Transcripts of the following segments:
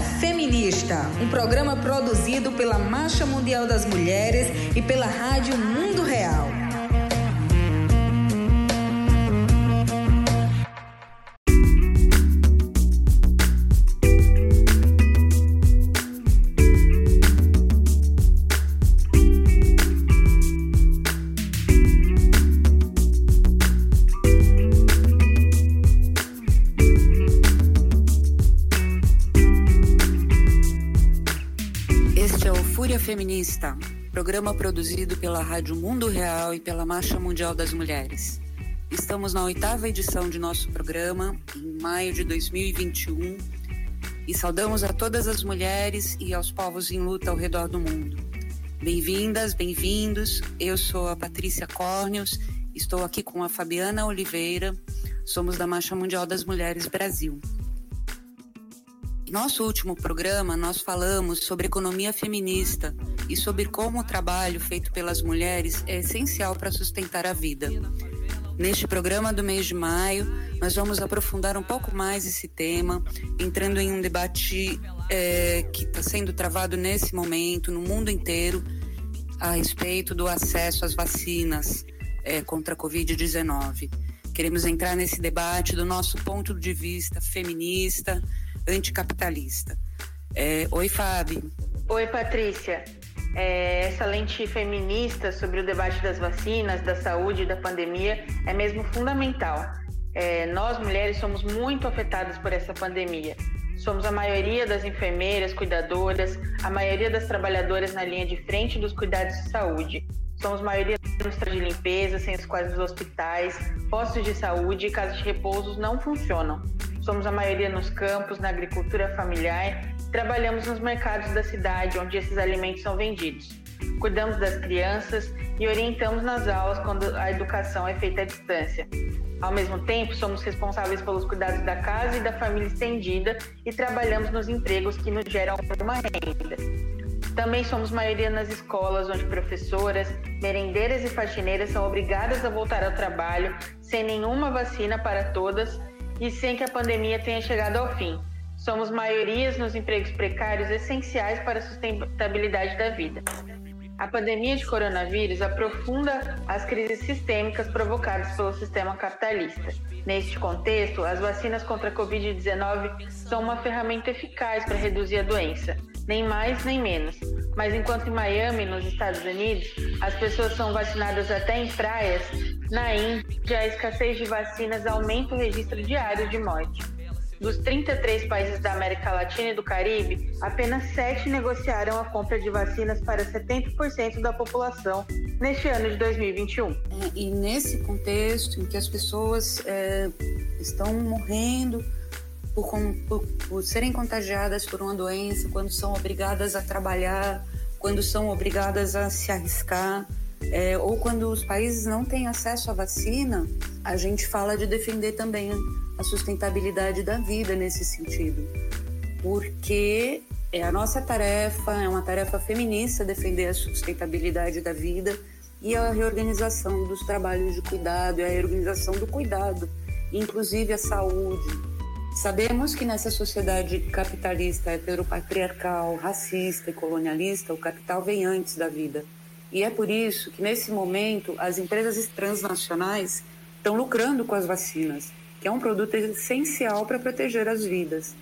Feminista, um programa produzido pela Marcha Mundial das Mulheres e pela Rádio Mundo Real. Feminista, programa produzido pela Rádio Mundo Real e pela Marcha Mundial das Mulheres. Estamos na oitava edição de nosso programa, em maio de 2021, e saudamos a todas as mulheres e aos povos em luta ao redor do mundo. Bem-vindas, bem-vindos. Eu sou a Patrícia Córneos, estou aqui com a Fabiana Oliveira, somos da Marcha Mundial das Mulheres Brasil. Nosso último programa, nós falamos sobre economia feminista e sobre como o trabalho feito pelas mulheres é essencial para sustentar a vida. Neste programa do mês de maio, nós vamos aprofundar um pouco mais esse tema, entrando em um debate é, que está sendo travado nesse momento no mundo inteiro a respeito do acesso às vacinas é, contra a Covid-19. Queremos entrar nesse debate do nosso ponto de vista feminista, anticapitalista. É, oi, Fábio. Oi, Patrícia. É, essa lente feminista sobre o debate das vacinas, da saúde e da pandemia é mesmo fundamental. É, nós, mulheres, somos muito afetadas por essa pandemia. Somos a maioria das enfermeiras, cuidadoras, a maioria das trabalhadoras na linha de frente dos cuidados de saúde. Somos maioria dos de limpeza, sem os quais os hospitais, postos de saúde e casas de repouso não funcionam. Somos a maioria nos campos, na agricultura familiar, trabalhamos nos mercados da cidade onde esses alimentos são vendidos. Cuidamos das crianças e orientamos nas aulas quando a educação é feita à distância. Ao mesmo tempo, somos responsáveis pelos cuidados da casa e da família estendida e trabalhamos nos empregos que nos geram uma renda. Também somos maioria nas escolas, onde professoras, merendeiras e faxineiras são obrigadas a voltar ao trabalho sem nenhuma vacina para todas e sem que a pandemia tenha chegado ao fim. Somos maiorias nos empregos precários essenciais para a sustentabilidade da vida. A pandemia de coronavírus aprofunda as crises sistêmicas provocadas pelo sistema capitalista. Neste contexto, as vacinas contra a Covid-19 são uma ferramenta eficaz para reduzir a doença, nem mais nem menos. Mas enquanto em Miami, nos Estados Unidos, as pessoas são vacinadas até em praias, na Índia a escassez de vacinas aumenta o registro diário de morte. Dos 33 países da América Latina e do Caribe, apenas 7 negociaram a compra de vacinas para 70% da população neste ano de 2021. É, e nesse contexto em que as pessoas é, estão morrendo por, por, por serem contagiadas por uma doença, quando são obrigadas a trabalhar, quando são obrigadas a se arriscar, é, ou quando os países não têm acesso à vacina, a gente fala de defender também a sustentabilidade da vida nesse sentido, porque é a nossa tarefa, é uma tarefa feminista defender a sustentabilidade da vida e a reorganização dos trabalhos de cuidado e a reorganização do cuidado, inclusive a saúde, Sabemos que nessa sociedade capitalista, heteropatriarcal, racista e colonialista, o capital vem antes da vida. E é por isso que, nesse momento, as empresas transnacionais estão lucrando com as vacinas, que é um produto essencial para proteger as vidas.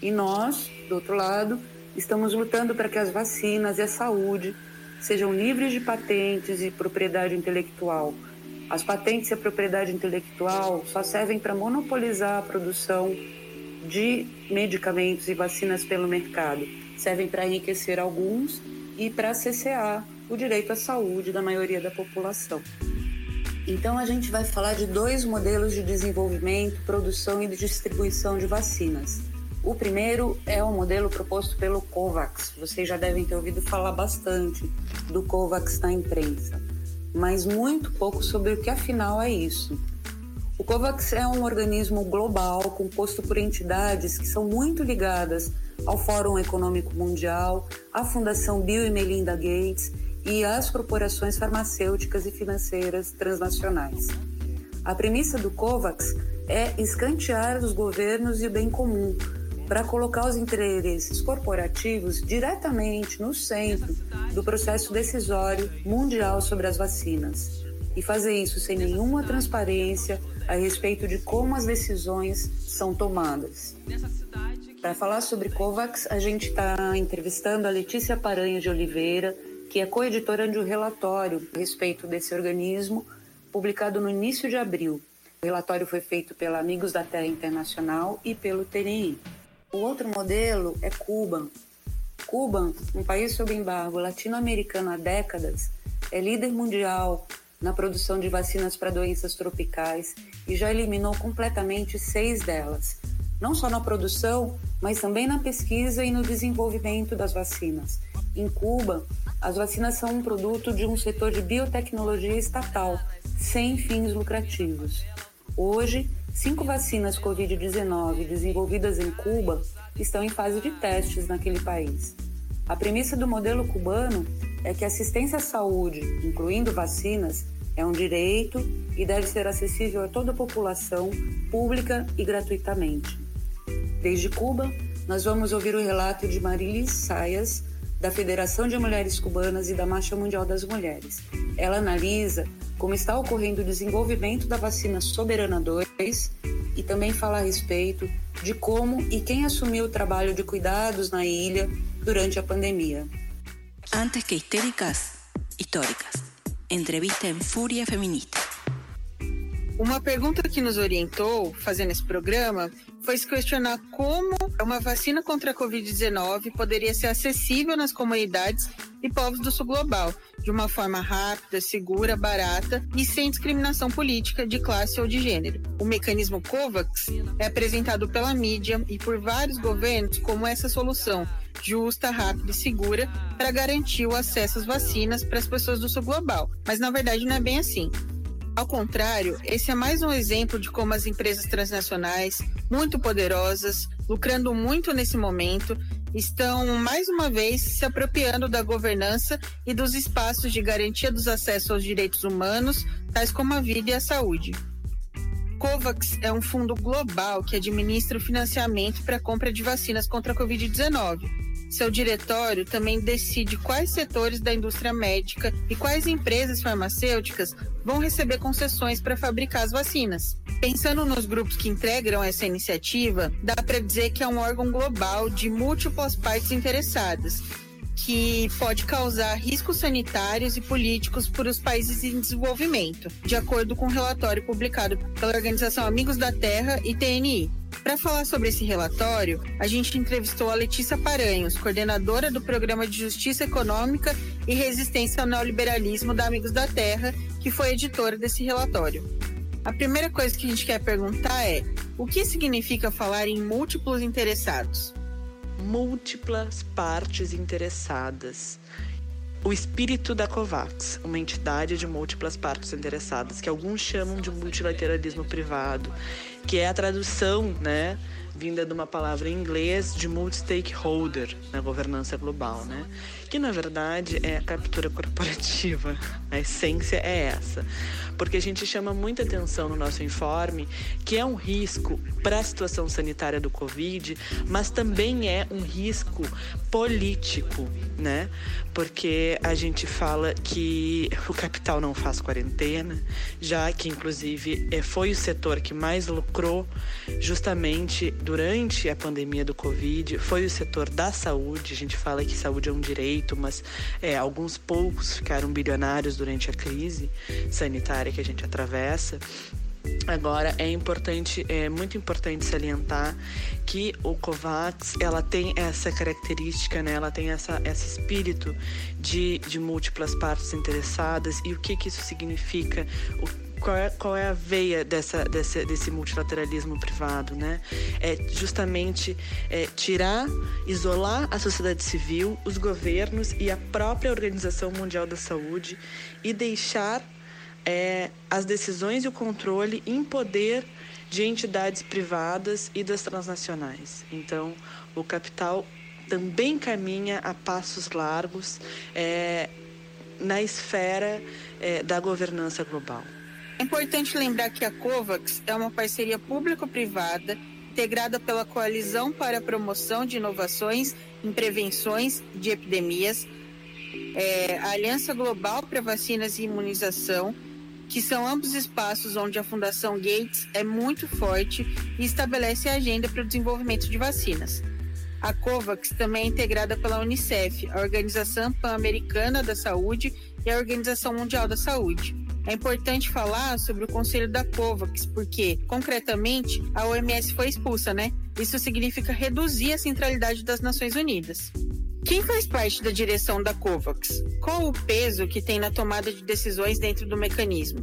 E nós, do outro lado, estamos lutando para que as vacinas e a saúde sejam livres de patentes e propriedade intelectual as patentes e a propriedade intelectual só servem para monopolizar a produção de medicamentos e vacinas pelo mercado. Servem para enriquecer alguns e para cessear o direito à saúde da maioria da população. Então, a gente vai falar de dois modelos de desenvolvimento, produção e distribuição de vacinas. O primeiro é o modelo proposto pelo COVAX. Vocês já devem ter ouvido falar bastante do COVAX na imprensa mas muito pouco sobre o que afinal é isso. O COVAX é um organismo global composto por entidades que são muito ligadas ao Fórum Econômico Mundial, à Fundação Bill e Melinda Gates e às corporações farmacêuticas e financeiras transnacionais. A premissa do COVAX é escantear os governos e o bem comum, para colocar os interesses corporativos diretamente no centro do processo decisório mundial sobre as vacinas e fazer isso sem nenhuma transparência a respeito de como as decisões são tomadas. Para falar sobre COVAX, a gente está entrevistando a Letícia Paranha de Oliveira, que é coeditora de um relatório a respeito desse organismo, publicado no início de abril. O relatório foi feito pela Amigos da Terra Internacional e pelo TNI. O outro modelo é Cuba. Cuba, um país sob embargo latino-americano há décadas, é líder mundial na produção de vacinas para doenças tropicais e já eliminou completamente seis delas, não só na produção, mas também na pesquisa e no desenvolvimento das vacinas. Em Cuba, as vacinas são um produto de um setor de biotecnologia estatal, sem fins lucrativos. Hoje, cinco vacinas Covid-19 desenvolvidas em Cuba estão em fase de testes naquele país. A premissa do modelo cubano é que assistência à saúde, incluindo vacinas, é um direito e deve ser acessível a toda a população, pública e gratuitamente. Desde Cuba, nós vamos ouvir o relato de Marilis Sayas, da Federação de Mulheres Cubanas e da Marcha Mundial das Mulheres. Ela analisa como está ocorrendo o desenvolvimento da vacina Soberana 2 e também fala a respeito de como e quem assumiu o trabalho de cuidados na ilha durante a pandemia. Antes que histéricas, históricas. Entrevista em Fúria Feminista. Uma pergunta que nos orientou fazendo esse programa foi se questionar como uma vacina contra a Covid-19 poderia ser acessível nas comunidades e povos do sul global, de uma forma rápida, segura, barata e sem discriminação política de classe ou de gênero. O mecanismo COVAX é apresentado pela mídia e por vários governos como essa solução justa, rápida e segura para garantir o acesso às vacinas para as pessoas do sul global. Mas na verdade não é bem assim. Ao contrário, esse é mais um exemplo de como as empresas transnacionais, muito poderosas, lucrando muito nesse momento, estão mais uma vez se apropriando da governança e dos espaços de garantia dos acessos aos direitos humanos, tais como a vida e a saúde. COVAX é um fundo global que administra o financiamento para a compra de vacinas contra a Covid-19 seu diretório também decide quais setores da indústria médica e quais empresas farmacêuticas vão receber concessões para fabricar as vacinas. Pensando nos grupos que integram essa iniciativa, dá para dizer que é um órgão global de múltiplas partes interessadas, que pode causar riscos sanitários e políticos para os países em desenvolvimento, de acordo com um relatório publicado pela Organização Amigos da Terra e TNI. Para falar sobre esse relatório, a gente entrevistou a Letícia Paranhos, coordenadora do Programa de Justiça Econômica e Resistência ao Neoliberalismo da Amigos da Terra, que foi editora desse relatório. A primeira coisa que a gente quer perguntar é: o que significa falar em múltiplos interessados? Múltiplas partes interessadas. O espírito da COVAX, uma entidade de múltiplas partes interessadas, que alguns chamam de multilateralismo privado, que é a tradução, né, vinda de uma palavra em inglês de multi-stakeholder na governança global, né? Que na verdade é a captura corporativa. A essência é essa. Porque a gente chama muita atenção no nosso informe que é um risco para a situação sanitária do Covid, mas também é um risco político, né? Porque a gente fala que o capital não faz quarentena, já que inclusive é, foi o setor que mais lucrou justamente durante a pandemia do Covid, foi o setor da saúde. A gente fala que saúde é um direito, mas é, alguns poucos ficaram bilionários durante a crise sanitária que a gente atravessa. Agora é importante, é muito importante salientar que o Covax ela tem essa característica, né? Ela tem essa, esse espírito de, de múltiplas partes interessadas e o que que isso significa? O, qual é, qual é a veia dessa, desse, multilateralismo privado, né? É justamente é, tirar, isolar a sociedade civil, os governos e a própria Organização Mundial da Saúde e deixar é, as decisões e o controle em poder de entidades privadas e das transnacionais. Então, o capital também caminha a passos largos é, na esfera é, da governança global. É importante lembrar que a COVAX é uma parceria público-privada integrada pela Coalizão para a Promoção de Inovações em Prevenções de Epidemias, é, a Aliança Global para Vacinas e Imunização, que são ambos espaços onde a Fundação Gates é muito forte e estabelece a agenda para o desenvolvimento de vacinas. A COVAX também é integrada pela Unicef, a Organização Pan-Americana da Saúde e a Organização Mundial da Saúde. É importante falar sobre o conselho da COVAX, porque, concretamente, a OMS foi expulsa, né? Isso significa reduzir a centralidade das Nações Unidas. Quem faz parte da direção da COVAX? Qual o peso que tem na tomada de decisões dentro do mecanismo?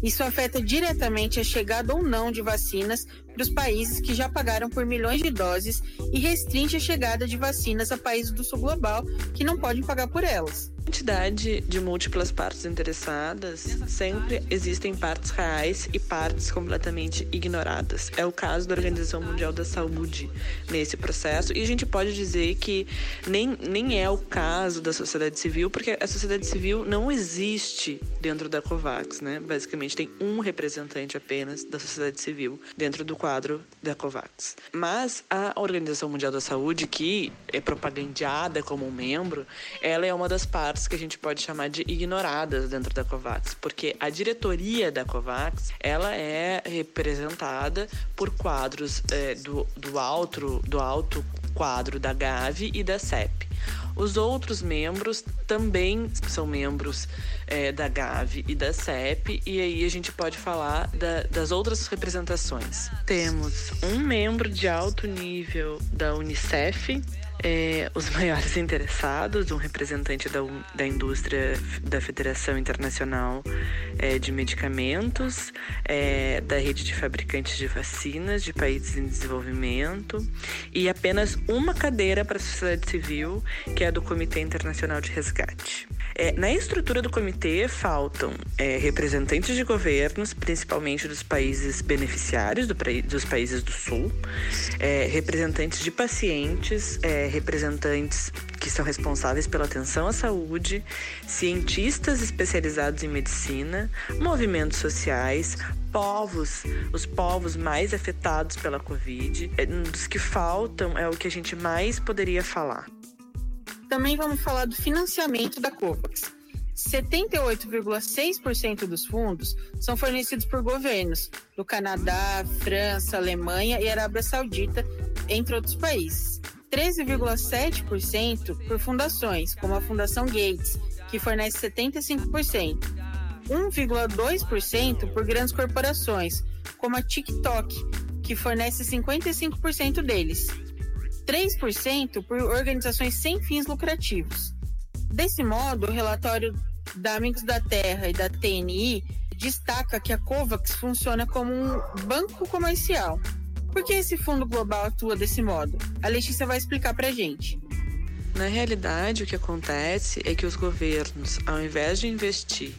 Isso afeta diretamente a chegada ou não de vacinas para os países que já pagaram por milhões de doses e restringe a chegada de vacinas a países do sul global que não podem pagar por elas quantidade de múltiplas partes interessadas, sempre existem partes reais e partes completamente ignoradas. É o caso da Organização Mundial da Saúde nesse processo, e a gente pode dizer que nem, nem é o caso da sociedade civil, porque a sociedade civil não existe dentro da COVAX, né? Basicamente, tem um representante apenas da sociedade civil dentro do quadro da COVAX. Mas a Organização Mundial da Saúde, que é propagandeada como um membro, ela é uma das partes que a gente pode chamar de ignoradas dentro da COVAX, porque a diretoria da COVAX ela é representada por quadros é, do, do, alto, do alto quadro da Gavi e da CEP. Os outros membros também são membros é, da Gavi e da CEP, e aí a gente pode falar da, das outras representações. Temos um membro de alto nível da Unicef, é, os maiores interessados, um representante da, da indústria da Federação Internacional é, de Medicamentos, é, da rede de fabricantes de vacinas de países em desenvolvimento e apenas uma cadeira para a sociedade civil, que é a do Comitê Internacional de Resgate. É, na estrutura do comitê faltam é, representantes de governos, principalmente dos países beneficiários do, dos países do Sul, é, representantes de pacientes, é, representantes que são responsáveis pela atenção à saúde, cientistas especializados em medicina, movimentos sociais, povos, os povos mais afetados pela Covid. É, dos que faltam é o que a gente mais poderia falar. Também vamos falar do financiamento da COVAX. 78,6% dos fundos são fornecidos por governos do Canadá, França, Alemanha e Arábia Saudita, entre outros países. 13,7% por fundações, como a Fundação Gates, que fornece 75%. 1,2% por grandes corporações, como a TikTok, que fornece 55% deles. 3% por organizações sem fins lucrativos. Desse modo, o relatório da Amigos da Terra e da TNI destaca que a COVAX funciona como um banco comercial. Por que esse fundo global atua desse modo? A Letícia vai explicar para gente. Na realidade, o que acontece é que os governos, ao invés de investir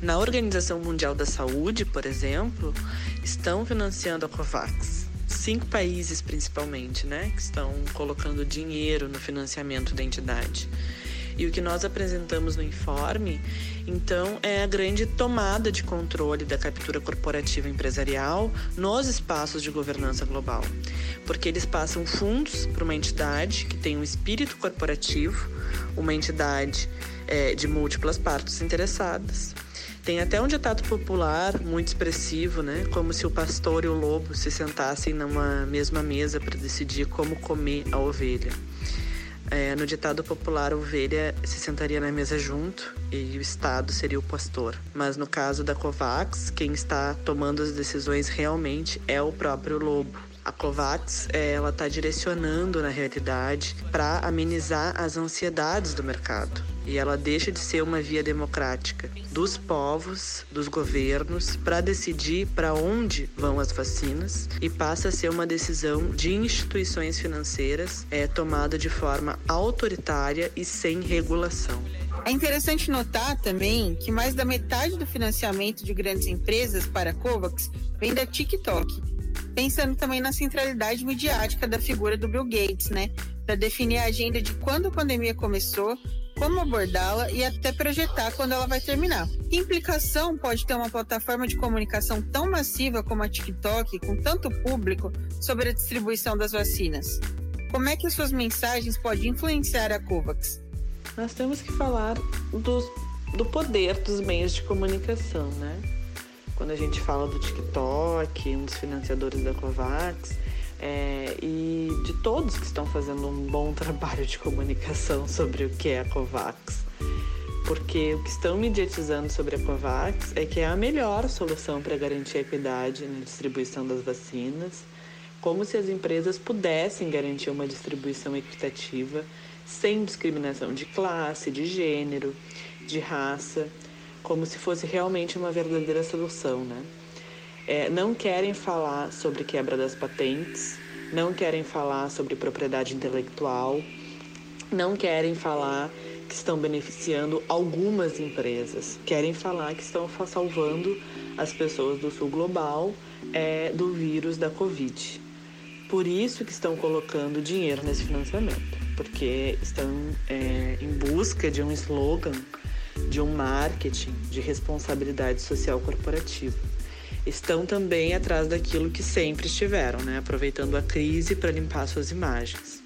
na Organização Mundial da Saúde, por exemplo, estão financiando a COVAX cinco países principalmente, né, que estão colocando dinheiro no financiamento da entidade. E o que nós apresentamos no informe, então, é a grande tomada de controle da captura corporativa empresarial nos espaços de governança global. Porque eles passam fundos para uma entidade que tem um espírito corporativo, uma entidade é, de múltiplas partes interessadas tem até um ditado popular muito expressivo, né? Como se o pastor e o lobo se sentassem numa mesma mesa para decidir como comer a ovelha. É, no ditado popular, a ovelha se sentaria na mesa junto e o Estado seria o pastor. Mas no caso da COVAX, quem está tomando as decisões realmente é o próprio lobo. A COVAX é, ela está direcionando na realidade para amenizar as ansiedades do mercado e ela deixa de ser uma via democrática dos povos, dos governos, para decidir para onde vão as vacinas e passa a ser uma decisão de instituições financeiras é, tomada de forma autoritária e sem regulação. É interessante notar também que mais da metade do financiamento de grandes empresas para a COVAX vem da TikTok, pensando também na centralidade midiática da figura do Bill Gates, né? Para definir a agenda de quando a pandemia começou, como abordá-la e até projetar quando ela vai terminar. Que implicação pode ter uma plataforma de comunicação tão massiva como a TikTok, com tanto público, sobre a distribuição das vacinas? Como é que suas mensagens podem influenciar a COVAX? Nós temos que falar do, do poder dos meios de comunicação, né? Quando a gente fala do TikTok, um dos financiadores da COVAX, é, e de todos que estão fazendo um bom trabalho de comunicação sobre o que é a COVAX. Porque o que estão mediatizando sobre a COVAX é que é a melhor solução para garantir a equidade na distribuição das vacinas, como se as empresas pudessem garantir uma distribuição equitativa sem discriminação de classe, de gênero, de raça, como se fosse realmente uma verdadeira solução, né? é, não querem falar sobre quebra das patentes, não querem falar sobre propriedade intelectual, não querem falar que estão beneficiando algumas empresas, querem falar que estão salvando as pessoas do sul global é, do vírus da Covid. Por isso que estão colocando dinheiro nesse financiamento, porque estão é, em busca de um slogan, de um marketing de responsabilidade social corporativa estão também atrás daquilo que sempre estiveram, né? aproveitando a crise para limpar suas imagens.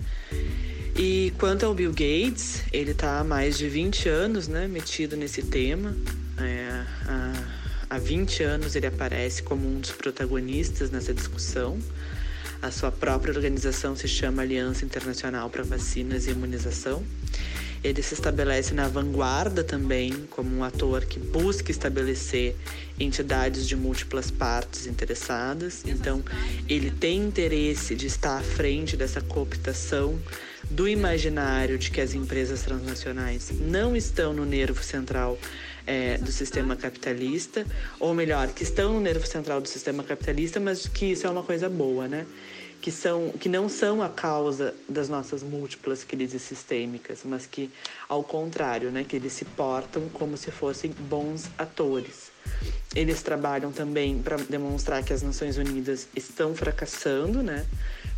E quanto ao Bill Gates, ele está há mais de 20 anos né, metido nesse tema. É, há, há 20 anos ele aparece como um dos protagonistas nessa discussão. A sua própria organização se chama Aliança Internacional para Vacinas e Imunização. Ele se estabelece na vanguarda também como um ator que busca estabelecer entidades de múltiplas partes interessadas. Então, ele tem interesse de estar à frente dessa cooptação do imaginário de que as empresas transnacionais não estão no nervo central é, do sistema capitalista, ou melhor, que estão no nervo central do sistema capitalista, mas que isso é uma coisa boa, né? Que, são, que não são a causa das nossas múltiplas crises sistêmicas, mas que, ao contrário, né, que eles se portam como se fossem bons atores. Eles trabalham também para demonstrar que as Nações Unidas estão fracassando, né,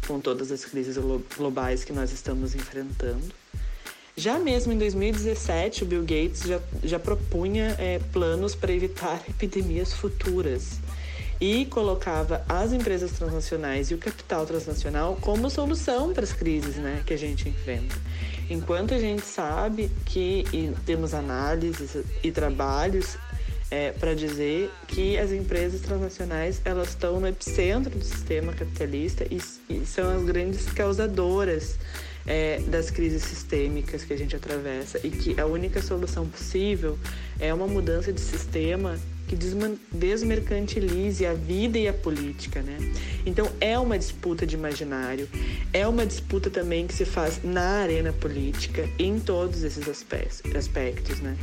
com todas as crises globais que nós estamos enfrentando. Já mesmo em 2017, o Bill Gates já, já propunha é, planos para evitar epidemias futuras e colocava as empresas transnacionais e o capital transnacional como solução para as crises né, que a gente enfrenta. Enquanto a gente sabe que temos análises e trabalhos é, para dizer que as empresas transnacionais elas estão no epicentro do sistema capitalista e, e são as grandes causadoras é, das crises sistêmicas que a gente atravessa e que a única solução possível é uma mudança de sistema que desmercantilize a vida e a política, né? Então é uma disputa de imaginário, é uma disputa também que se faz na arena política em todos esses aspectos, né?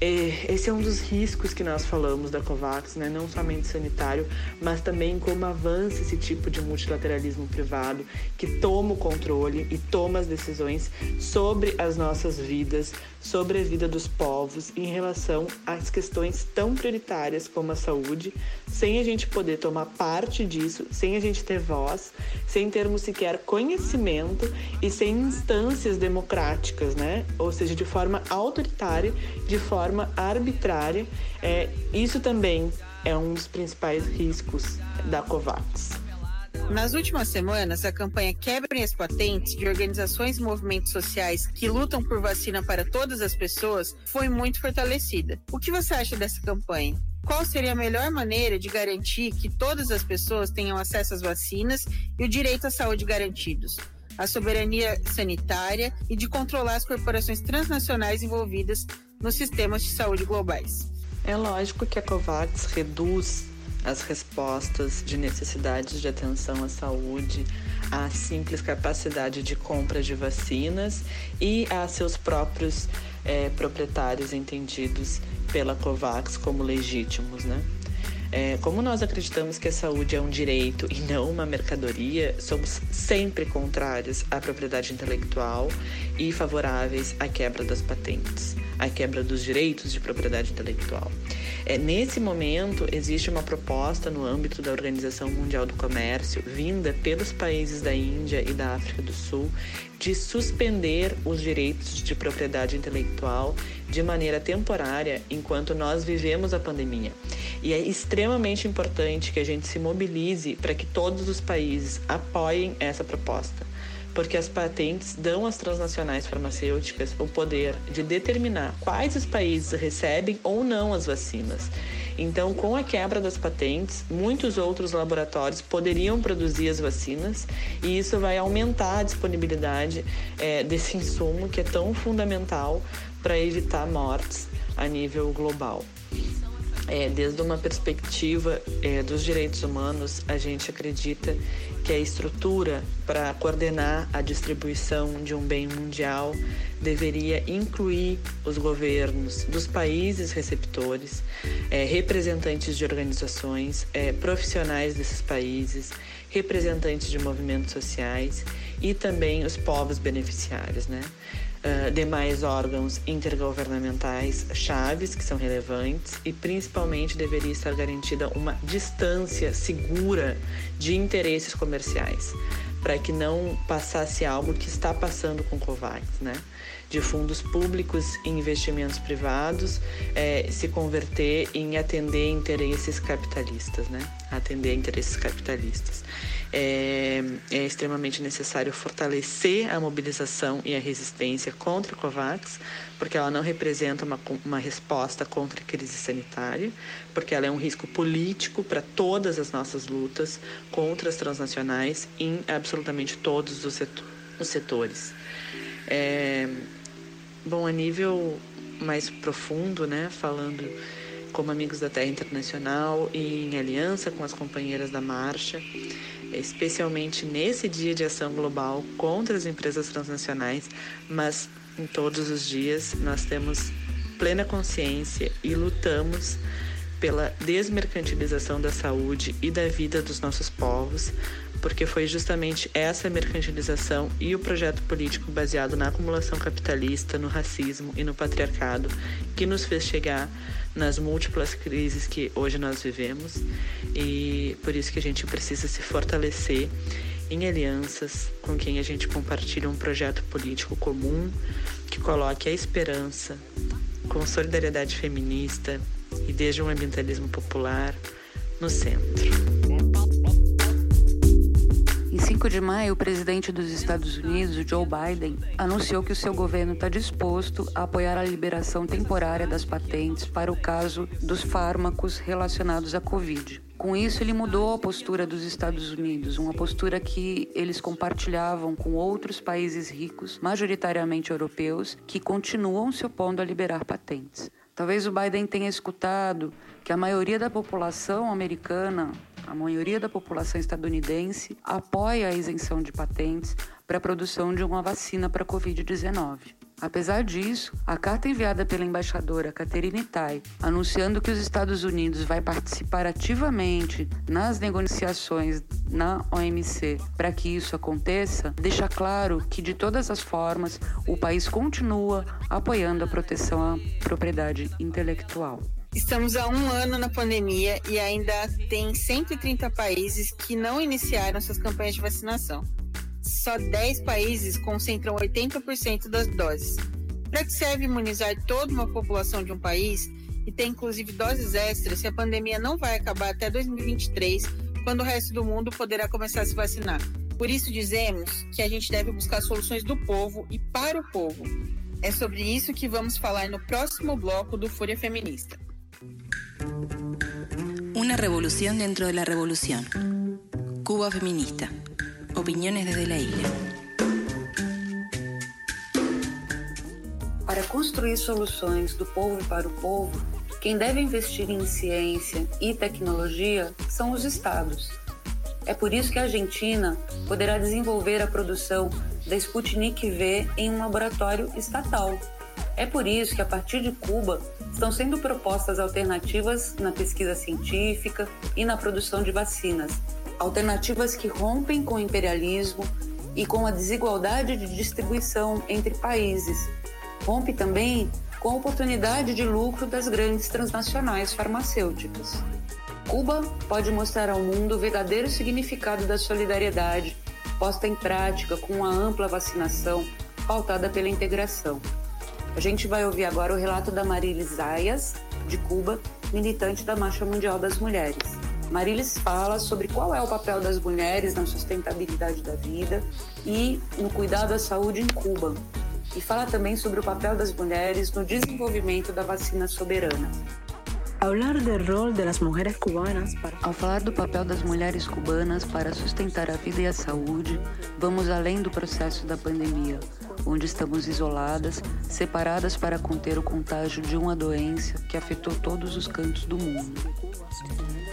Esse é um dos riscos que nós falamos da COVAX, né? não somente sanitário, mas também como avança esse tipo de multilateralismo privado que toma o controle e toma as decisões sobre as nossas vidas, sobre a vida dos povos em relação às questões tão prioritárias como a saúde, sem a gente poder tomar parte disso, sem a gente ter voz, sem termos sequer conhecimento e sem instâncias democráticas, né? Ou seja, de forma autoritária, de forma arbitrária. É, isso também é um dos principais riscos da COVAX. Nas últimas semanas, a campanha Quebrem as Patentes de organizações e movimentos sociais que lutam por vacina para todas as pessoas foi muito fortalecida. O que você acha dessa campanha? Qual seria a melhor maneira de garantir que todas as pessoas tenham acesso às vacinas e o direito à saúde garantidos? A soberania sanitária e de controlar as corporações transnacionais envolvidas nos sistemas de saúde globais. É lógico que a COVAX reduz as respostas de necessidades de atenção à saúde, à simples capacidade de compra de vacinas e a seus próprios é, proprietários entendidos pela COVAX como legítimos, né? É, como nós acreditamos que a saúde é um direito e não uma mercadoria, somos sempre contrários à propriedade intelectual e favoráveis à quebra das patentes, à quebra dos direitos de propriedade intelectual. É, nesse momento, existe uma proposta no âmbito da Organização Mundial do Comércio, vinda pelos países da Índia e da África do Sul, de suspender os direitos de propriedade intelectual de maneira temporária enquanto nós vivemos a pandemia. E é extremamente importante que a gente se mobilize para que todos os países apoiem essa proposta, porque as patentes dão às transnacionais farmacêuticas o poder de determinar quais os países recebem ou não as vacinas. Então, com a quebra das patentes, muitos outros laboratórios poderiam produzir as vacinas e isso vai aumentar a disponibilidade é, desse insumo que é tão fundamental para evitar mortes a nível global. É, desde uma perspectiva é, dos direitos humanos, a gente acredita que a estrutura para coordenar a distribuição de um bem mundial deveria incluir os governos dos países receptores, é, representantes de organizações, é, profissionais desses países, representantes de movimentos sociais e também os povos beneficiários, né? Uh, demais órgãos intergovernamentais chaves que são relevantes e principalmente deveria estar garantida uma distância segura de interesses comerciais para que não passasse algo que está passando com o COVAX, né? De fundos públicos e investimentos privados é, se converter em atender interesses capitalistas, né? Atender interesses capitalistas é, é, extremamente necessário fortalecer a mobilização e a resistência contra a COVAX, porque ela não representa uma, uma resposta contra a crise sanitária, porque ela é um risco político para todas as nossas lutas contra as transnacionais em absolutamente todos os, setor, os setores. É, bom, a nível mais profundo, né, falando como amigos da Terra Internacional e em aliança com as companheiras da marcha, especialmente nesse dia de ação global contra as empresas transnacionais, mas em todos os dias nós temos plena consciência e lutamos pela desmercantilização da saúde e da vida dos nossos povos, porque foi justamente essa mercantilização e o projeto político baseado na acumulação capitalista, no racismo e no patriarcado que nos fez chegar nas múltiplas crises que hoje nós vivemos e por isso que a gente precisa se fortalecer em alianças com quem a gente compartilha um projeto político comum que coloque a esperança com solidariedade feminista e desde um ambientalismo popular no centro. Em 5 de maio, o presidente dos Estados Unidos, Joe Biden, anunciou que o seu governo está disposto a apoiar a liberação temporária das patentes para o caso dos fármacos relacionados à Covid. Com isso, ele mudou a postura dos Estados Unidos, uma postura que eles compartilhavam com outros países ricos, majoritariamente europeus, que continuam se opondo a liberar patentes. Talvez o Biden tenha escutado que a maioria da população americana a maioria da população estadunidense apoia a isenção de patentes para a produção de uma vacina para a Covid-19. Apesar disso, a carta enviada pela embaixadora Catherine Tai, anunciando que os Estados Unidos vai participar ativamente nas negociações na OMC para que isso aconteça, deixa claro que de todas as formas o país continua apoiando a proteção à propriedade intelectual. Estamos há um ano na pandemia e ainda tem 130 países que não iniciaram suas campanhas de vacinação. Só 10 países concentram 80% das doses. Para que serve imunizar toda uma população de um país e ter inclusive doses extras se a pandemia não vai acabar até 2023, quando o resto do mundo poderá começar a se vacinar? Por isso dizemos que a gente deve buscar soluções do povo e para o povo. É sobre isso que vamos falar no próximo bloco do Fúria Feminista. Una revolución dentro de la revolución. Cuba feminista. Opiniones desde la isla. Para construir soluções do povo para o povo, quem deve investir em ciência e tecnologia são os estados. É por isso que a Argentina poderá desenvolver a produção da Sputnik V em um laboratório estatal É por isso que, a partir de Cuba, estão sendo propostas alternativas na pesquisa científica e na produção de vacinas. Alternativas que rompem com o imperialismo e com a desigualdade de distribuição entre países. Rompe também com a oportunidade de lucro das grandes transnacionais farmacêuticas. Cuba pode mostrar ao mundo o verdadeiro significado da solidariedade posta em prática com uma ampla vacinação pautada pela integração. A gente vai ouvir agora o relato da Marilis Zayas, de Cuba, militante da Marcha Mundial das Mulheres. Marilis fala sobre qual é o papel das mulheres na sustentabilidade da vida e no cuidado à saúde em Cuba. E fala também sobre o papel das mulheres no desenvolvimento da vacina soberana. Ao falar do papel das mulheres cubanas para sustentar a vida e a saúde, vamos além do processo da pandemia, onde estamos isoladas, separadas para conter o contágio de uma doença que afetou todos os cantos do mundo.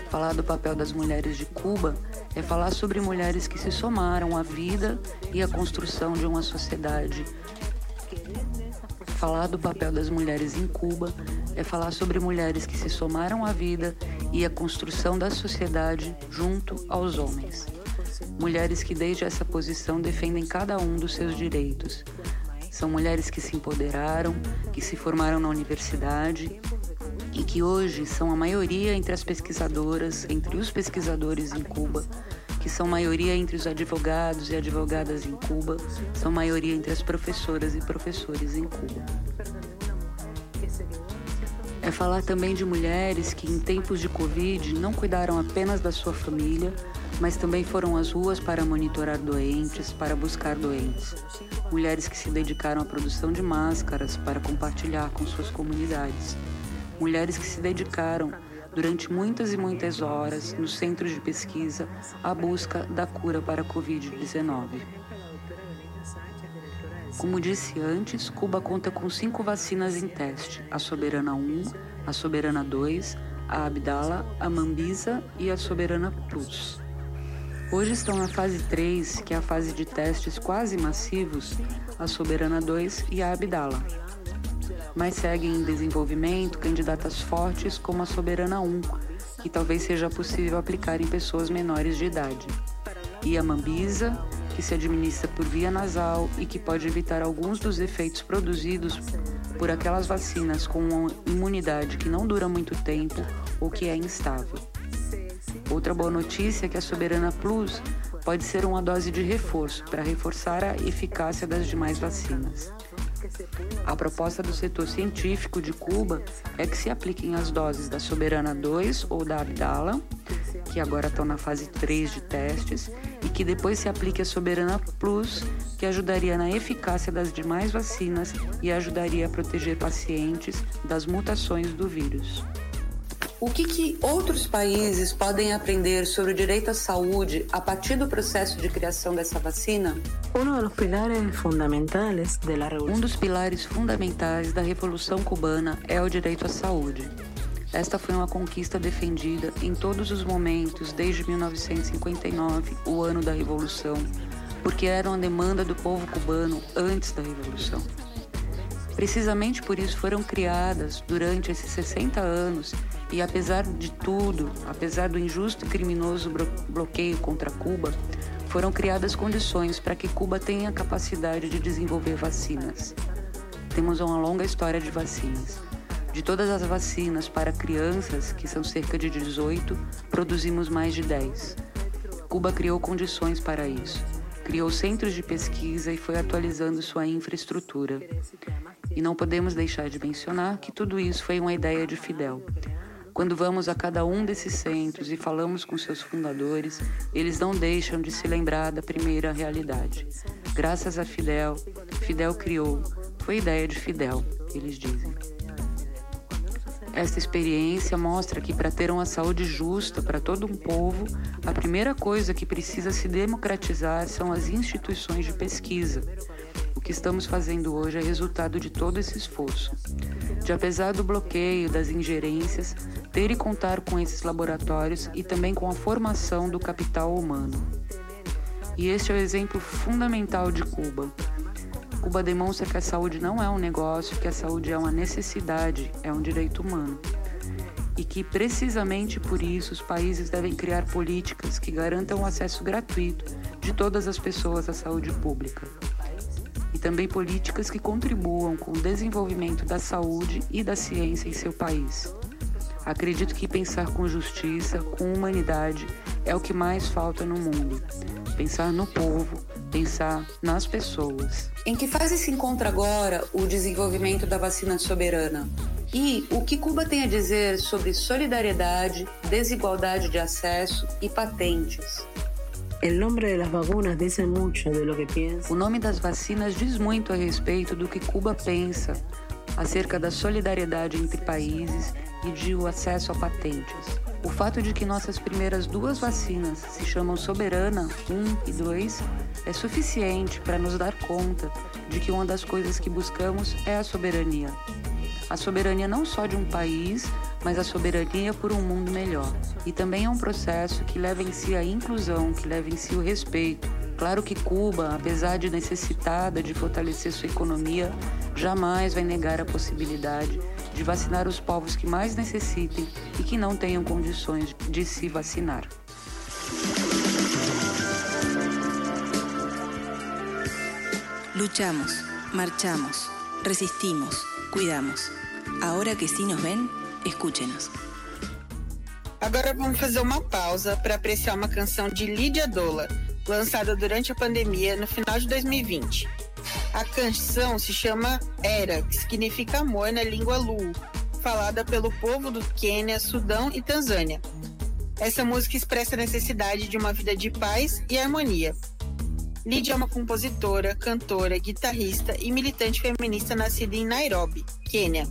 Falar do papel das mulheres de Cuba é falar sobre mulheres que se somaram à vida e à construção de uma sociedade. Falar do papel das mulheres em Cuba é falar sobre mulheres que se somaram à vida e à construção da sociedade junto aos homens. Mulheres que, desde essa posição, defendem cada um dos seus direitos. São mulheres que se empoderaram, que se formaram na universidade e que hoje são a maioria entre as pesquisadoras, entre os pesquisadores em Cuba, que são maioria entre os advogados e advogadas em Cuba, são maioria entre as professoras e professores em Cuba. É falar também de mulheres que, em tempos de Covid, não cuidaram apenas da sua família, mas também foram às ruas para monitorar doentes, para buscar doentes. Mulheres que se dedicaram à produção de máscaras para compartilhar com suas comunidades. Mulheres que se dedicaram durante muitas e muitas horas no centro de pesquisa à busca da cura para a Covid-19. Como disse antes, Cuba conta com cinco vacinas em teste: a Soberana 1, a Soberana 2, a Abdala, a Mambisa e a Soberana Plus. Hoje estão na fase 3, que é a fase de testes quase massivos, a Soberana 2 e a Abdala. Mas seguem em desenvolvimento candidatas fortes como a Soberana 1, que talvez seja possível aplicar em pessoas menores de idade, e a Mambisa, que se administra por via nasal e que pode evitar alguns dos efeitos produzidos por aquelas vacinas com imunidade que não dura muito tempo ou que é instável. Outra boa notícia é que a Soberana Plus pode ser uma dose de reforço para reforçar a eficácia das demais vacinas. A proposta do setor científico de Cuba é que se apliquem as doses da Soberana 2 ou da Abdala, que agora estão na fase 3 de testes, e que depois se aplique a Soberana Plus, que ajudaria na eficácia das demais vacinas e ajudaria a proteger pacientes das mutações do vírus. O que, que, outros países podem aprender sobre o direito à saúde a partir do processo de criação dessa vacina? Um dos pilares fundamentais da Revolução Cubana é o direito à saúde. Esta foi uma conquista defendida em todos os momentos desde 1959, o ano da Revolução, porque era uma demanda do povo cubano antes da Revolução. Precisamente por isso foram criadas, durante esses 60 anos, e apesar de tudo, apesar do injusto e criminoso bloqueio contra Cuba, foram criadas condições para que Cuba tenha capacidade de desenvolver vacinas. Temos uma longa história de vacinas. De todas as vacinas para crianças, que são cerca de 18, produzimos mais de 10. Cuba criou condições para isso. Criou centros de pesquisa e foi atualizando sua infraestrutura. E não podemos deixar de mencionar que tudo isso foi uma ideia de Fidel. Quando vamos a cada um desses centros e falamos com seus fundadores, eles não deixam de se lembrar da primeira realidade. Graças a Fidel, Fidel criou, foi ideia de Fidel, eles dizem. Esta experiência mostra que para ter uma saúde justa para todo um povo, a primeira coisa que precisa se democratizar são as instituições de pesquisa. O que estamos fazendo hoje é resultado de todo esse esforço. De apesar do bloqueio, das ingerências, ter e contar com esses laboratórios e também com a formação do capital humano. E este é o exemplo fundamental de Cuba. Cuba demonstra que a saúde não é um negócio, que a saúde é uma necessidade, é um direito humano. E que precisamente por isso os países devem criar políticas que garantam o acesso gratuito de todas as pessoas à saúde pública. Também políticas que contribuam com o desenvolvimento da saúde e da ciência em seu país. Acredito que pensar com justiça, com humanidade, é o que mais falta no mundo. Pensar no povo, pensar nas pessoas. Em que fase se encontra agora o desenvolvimento da vacina soberana? E o que Cuba tem a dizer sobre solidariedade, desigualdade de acesso e patentes? O nome das vacinas diz muito a respeito do que Cuba pensa acerca da solidariedade entre países e de o acesso a patentes. O fato de que nossas primeiras duas vacinas se chamam Soberana 1 e 2 é suficiente para nos dar conta de que uma das coisas que buscamos é a soberania. A soberania não só de um país, mas a soberania por um mundo melhor. E também é um processo que leva em si a inclusão, que leva em si o respeito. Claro que Cuba, apesar de necessitada de fortalecer sua economia, jamais vai negar a possibilidade de vacinar os povos que mais necessitem e que não tenham condições de se vacinar. Luchamos, marchamos, resistimos, cuidamos. Ahora que sí nos ven, escúchenos. Agora vamos fazer uma pausa para apreciar uma canção de Lídia Dola, lançada durante a pandemia no final de 2020. A canção se chama Era, que significa amor na língua Lu, falada pelo povo do Quênia, Sudão e Tanzânia. Essa música expressa a necessidade de uma vida de paz e harmonia. Lídia é uma compositora, cantora, guitarrista e militante feminista nascida em Nairobi, Quênia.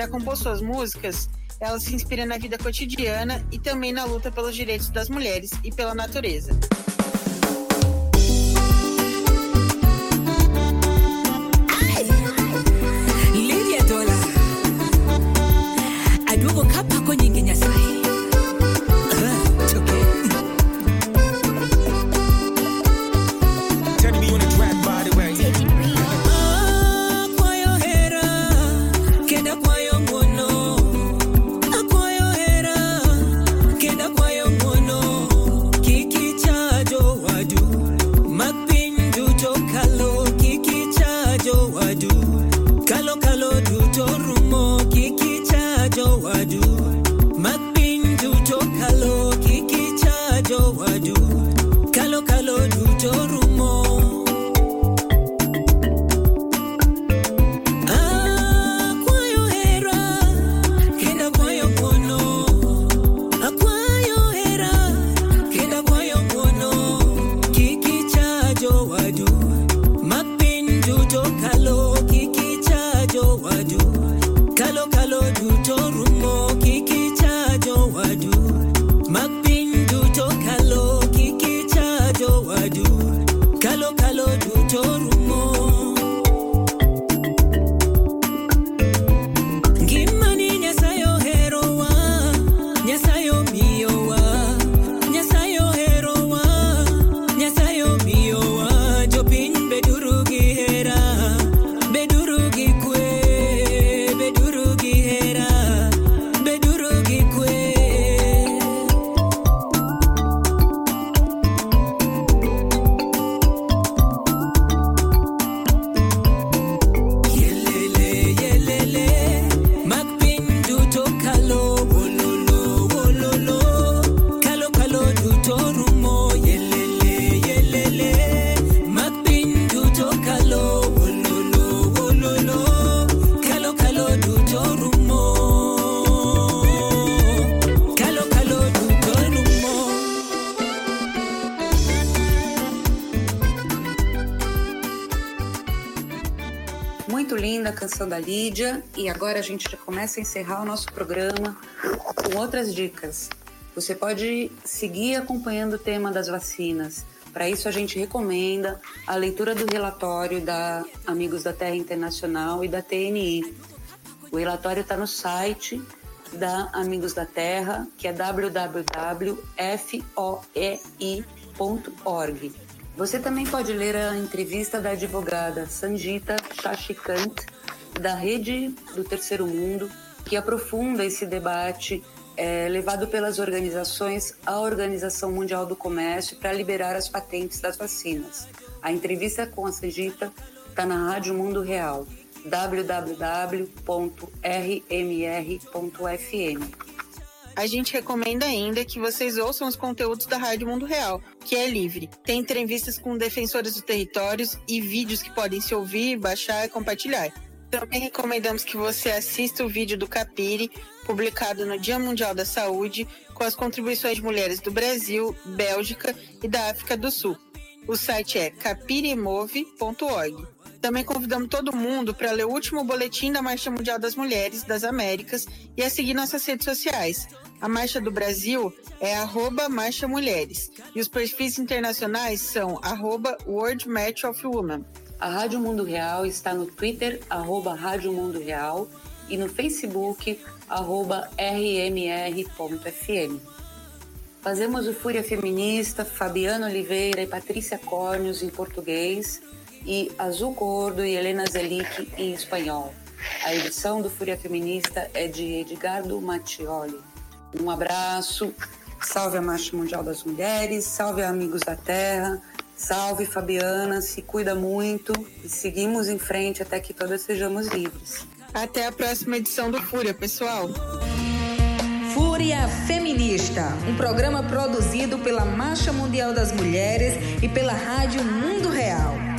Para compor suas músicas, ela se inspira na vida cotidiana e também na luta pelos direitos das mulheres e pela natureza. Lídia e agora a gente já começa a encerrar o nosso programa com outras dicas. Você pode seguir acompanhando o tema das vacinas. Para isso, a gente recomenda a leitura do relatório da Amigos da Terra Internacional e da TNI. O relatório está no site da Amigos da Terra, que é www.foei.org Você também pode ler a entrevista da advogada Sanjita Shashikant, da Rede do Terceiro Mundo, que aprofunda esse debate é, levado pelas organizações à Organização Mundial do Comércio para liberar as patentes das vacinas. A entrevista com a Sanjita está na Rádio Mundo Real, www.rmr.fm. A gente recomenda ainda que vocês ouçam os conteúdos da Rádio Mundo Real, que é livre. Tem entrevistas com defensores dos territórios e vídeos que podem se ouvir, baixar e compartilhar. Também recomendamos que você assista o vídeo do Capire, publicado no Dia Mundial da Saúde, com as contribuições de mulheres do Brasil, Bélgica e da África do Sul. O site é capiremove.org. Também convidamos todo mundo para ler o último boletim da Marcha Mundial das Mulheres das Américas e a seguir nossas redes sociais. A Marcha do Brasil é arroba Marcha Mulheres e os perfis internacionais são arroba World March of Women. A Rádio Mundo Real está no Twitter, arroba Rádio Mundo Real e no Facebook, arroba rmr.fm. Fazemos o Fúria Feminista, Fabiana Oliveira e Patrícia Córneos em português e Azul Gordo e Helena Zelic em espanhol. A edição do Fúria Feminista é de Edgardo Mattioli. Um abraço, salve a Marcha Mundial das Mulheres, salve amigos da Terra, salve Fabiana, se cuida muito e seguimos em frente até que todas sejamos livres. Até a próxima edição do Fúria, pessoal. Fúria Feminista, um programa produzido pela Marcha Mundial das Mulheres e pela Rádio Mundo Real.